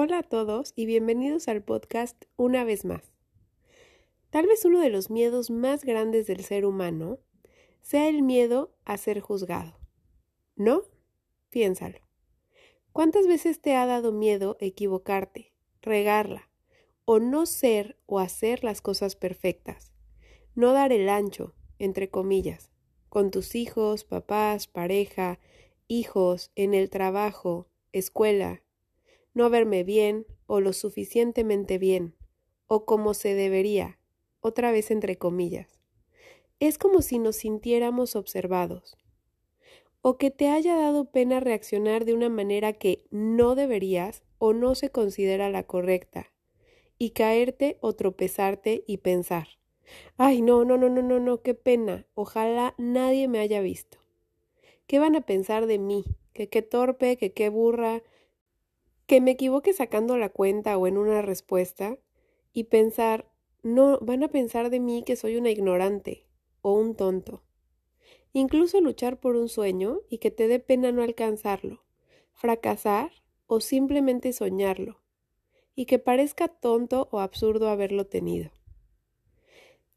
Hola a todos y bienvenidos al podcast una vez más. Tal vez uno de los miedos más grandes del ser humano sea el miedo a ser juzgado. ¿No? Piénsalo. ¿Cuántas veces te ha dado miedo equivocarte, regarla, o no ser o hacer las cosas perfectas? No dar el ancho, entre comillas, con tus hijos, papás, pareja, hijos, en el trabajo, escuela, no verme bien o lo suficientemente bien, o como se debería, otra vez entre comillas. Es como si nos sintiéramos observados, o que te haya dado pena reaccionar de una manera que no deberías o no se considera la correcta, y caerte o tropezarte y pensar, ay, no, no, no, no, no, no, qué pena, ojalá nadie me haya visto. ¿Qué van a pensar de mí? Que qué torpe, que qué burra, que me equivoque sacando la cuenta o en una respuesta y pensar, no, van a pensar de mí que soy una ignorante o un tonto. Incluso luchar por un sueño y que te dé pena no alcanzarlo, fracasar o simplemente soñarlo, y que parezca tonto o absurdo haberlo tenido.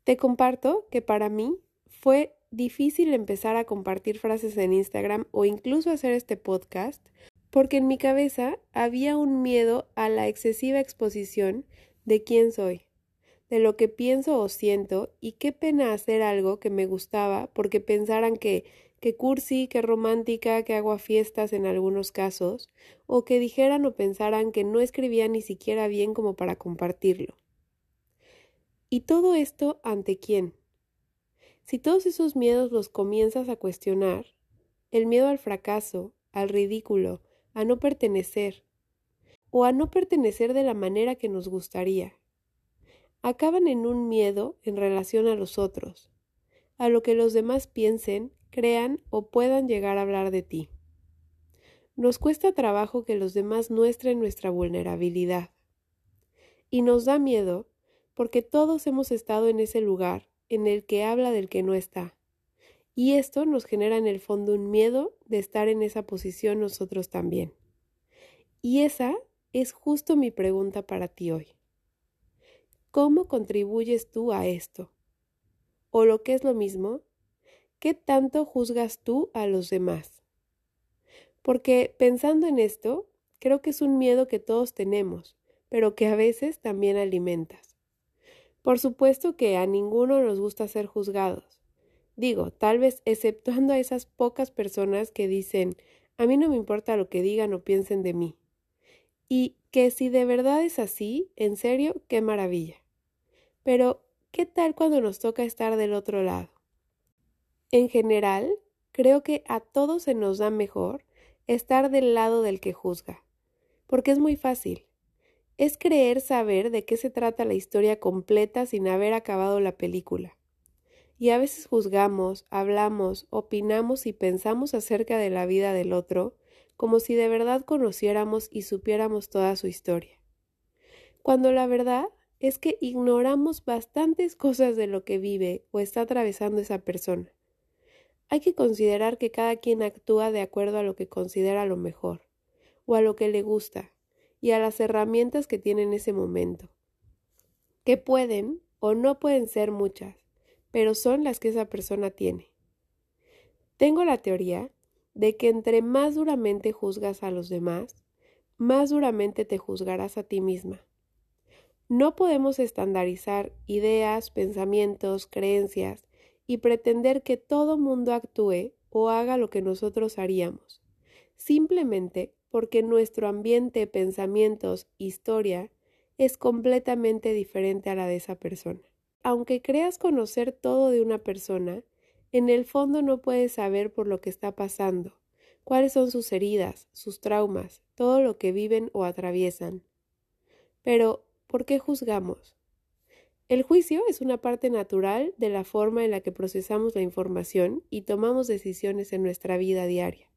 Te comparto que para mí fue difícil empezar a compartir frases en Instagram o incluso hacer este podcast porque en mi cabeza había un miedo a la excesiva exposición de quién soy, de lo que pienso o siento, y qué pena hacer algo que me gustaba porque pensaran que que cursi, que romántica, que hago a fiestas en algunos casos, o que dijeran o pensaran que no escribía ni siquiera bien como para compartirlo. ¿Y todo esto ante quién? Si todos esos miedos los comienzas a cuestionar, el miedo al fracaso, al ridículo, a no pertenecer o a no pertenecer de la manera que nos gustaría. Acaban en un miedo en relación a los otros, a lo que los demás piensen, crean o puedan llegar a hablar de ti. Nos cuesta trabajo que los demás muestren nuestra vulnerabilidad. Y nos da miedo porque todos hemos estado en ese lugar en el que habla del que no está y esto nos genera en el fondo un miedo de estar en esa posición nosotros también. Y esa es justo mi pregunta para ti hoy. ¿Cómo contribuyes tú a esto? O lo que es lo mismo, ¿qué tanto juzgas tú a los demás? Porque pensando en esto, creo que es un miedo que todos tenemos, pero que a veces también alimentas. Por supuesto que a ninguno nos gusta ser juzgados, Digo, tal vez exceptuando a esas pocas personas que dicen, a mí no me importa lo que digan o piensen de mí. Y que si de verdad es así, en serio, qué maravilla. Pero, ¿qué tal cuando nos toca estar del otro lado? En general, creo que a todos se nos da mejor estar del lado del que juzga, porque es muy fácil. Es creer saber de qué se trata la historia completa sin haber acabado la película y a veces juzgamos, hablamos, opinamos y pensamos acerca de la vida del otro como si de verdad conociéramos y supiéramos toda su historia. Cuando la verdad es que ignoramos bastantes cosas de lo que vive o está atravesando esa persona. Hay que considerar que cada quien actúa de acuerdo a lo que considera lo mejor, o a lo que le gusta, y a las herramientas que tiene en ese momento, que pueden o no pueden ser muchas, pero son las que esa persona tiene. Tengo la teoría de que entre más duramente juzgas a los demás, más duramente te juzgarás a ti misma. No podemos estandarizar ideas, pensamientos, creencias y pretender que todo mundo actúe o haga lo que nosotros haríamos, simplemente porque nuestro ambiente, pensamientos, historia es completamente diferente a la de esa persona. Aunque creas conocer todo de una persona, en el fondo no puedes saber por lo que está pasando, cuáles son sus heridas, sus traumas, todo lo que viven o atraviesan. Pero, ¿por qué juzgamos? El juicio es una parte natural de la forma en la que procesamos la información y tomamos decisiones en nuestra vida diaria.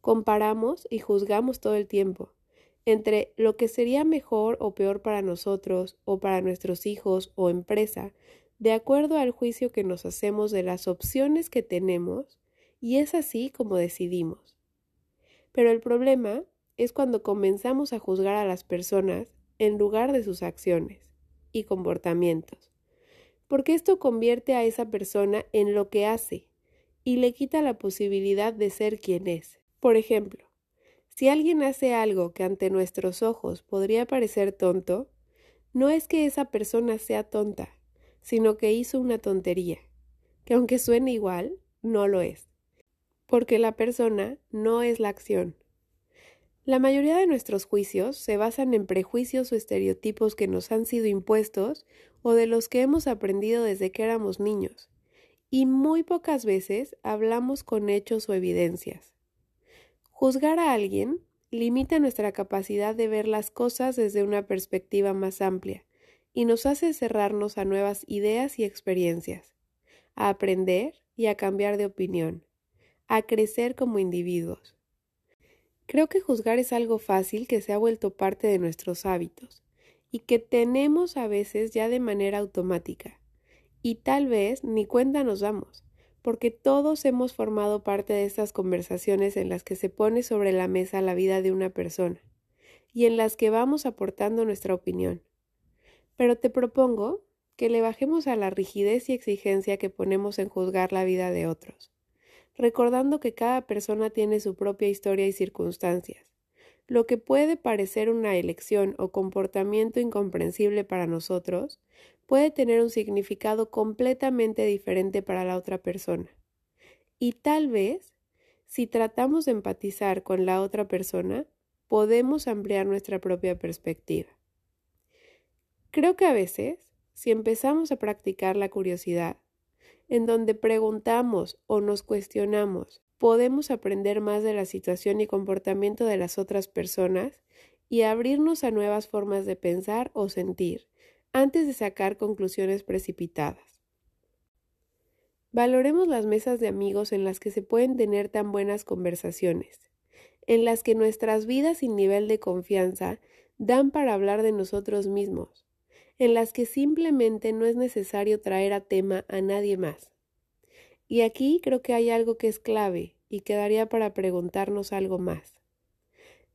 Comparamos y juzgamos todo el tiempo, entre lo que sería mejor o peor para nosotros o para nuestros hijos o empresa, de acuerdo al juicio que nos hacemos de las opciones que tenemos, y es así como decidimos. Pero el problema es cuando comenzamos a juzgar a las personas en lugar de sus acciones y comportamientos, porque esto convierte a esa persona en lo que hace y le quita la posibilidad de ser quien es. Por ejemplo, si alguien hace algo que ante nuestros ojos podría parecer tonto, no es que esa persona sea tonta, sino que hizo una tontería, que aunque suene igual, no lo es, porque la persona no es la acción. La mayoría de nuestros juicios se basan en prejuicios o estereotipos que nos han sido impuestos o de los que hemos aprendido desde que éramos niños, y muy pocas veces hablamos con hechos o evidencias. Juzgar a alguien limita nuestra capacidad de ver las cosas desde una perspectiva más amplia y nos hace cerrarnos a nuevas ideas y experiencias, a aprender y a cambiar de opinión, a crecer como individuos. Creo que juzgar es algo fácil que se ha vuelto parte de nuestros hábitos y que tenemos a veces ya de manera automática, y tal vez ni cuenta nos damos porque todos hemos formado parte de estas conversaciones en las que se pone sobre la mesa la vida de una persona y en las que vamos aportando nuestra opinión. Pero te propongo que le bajemos a la rigidez y exigencia que ponemos en juzgar la vida de otros, recordando que cada persona tiene su propia historia y circunstancias. Lo que puede parecer una elección o comportamiento incomprensible para nosotros puede tener un significado completamente diferente para la otra persona. Y tal vez, si tratamos de empatizar con la otra persona, podemos ampliar nuestra propia perspectiva. Creo que a veces, si empezamos a practicar la curiosidad, en donde preguntamos o nos cuestionamos, podemos aprender más de la situación y comportamiento de las otras personas y abrirnos a nuevas formas de pensar o sentir, antes de sacar conclusiones precipitadas. Valoremos las mesas de amigos en las que se pueden tener tan buenas conversaciones, en las que nuestras vidas sin nivel de confianza dan para hablar de nosotros mismos, en las que simplemente no es necesario traer a tema a nadie más. Y aquí creo que hay algo que es clave y quedaría para preguntarnos algo más.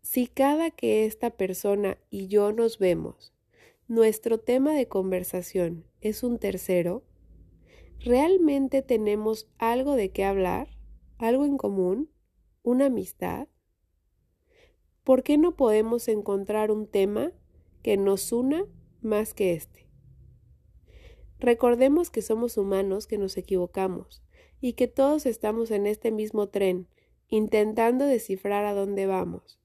Si cada que esta persona y yo nos vemos nuestro tema de conversación es un tercero, ¿realmente tenemos algo de qué hablar? ¿Algo en común? ¿Una amistad? ¿Por qué no podemos encontrar un tema que nos una más que este? Recordemos que somos humanos, que nos equivocamos y que todos estamos en este mismo tren, intentando descifrar a dónde vamos.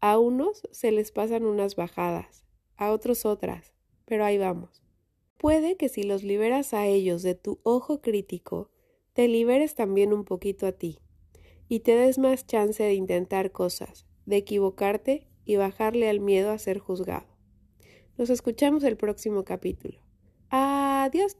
A unos se les pasan unas bajadas, a otros otras, pero ahí vamos. Puede que si los liberas a ellos de tu ojo crítico, te liberes también un poquito a ti, y te des más chance de intentar cosas, de equivocarte y bajarle al miedo a ser juzgado. Nos escuchamos el próximo capítulo. Adiós.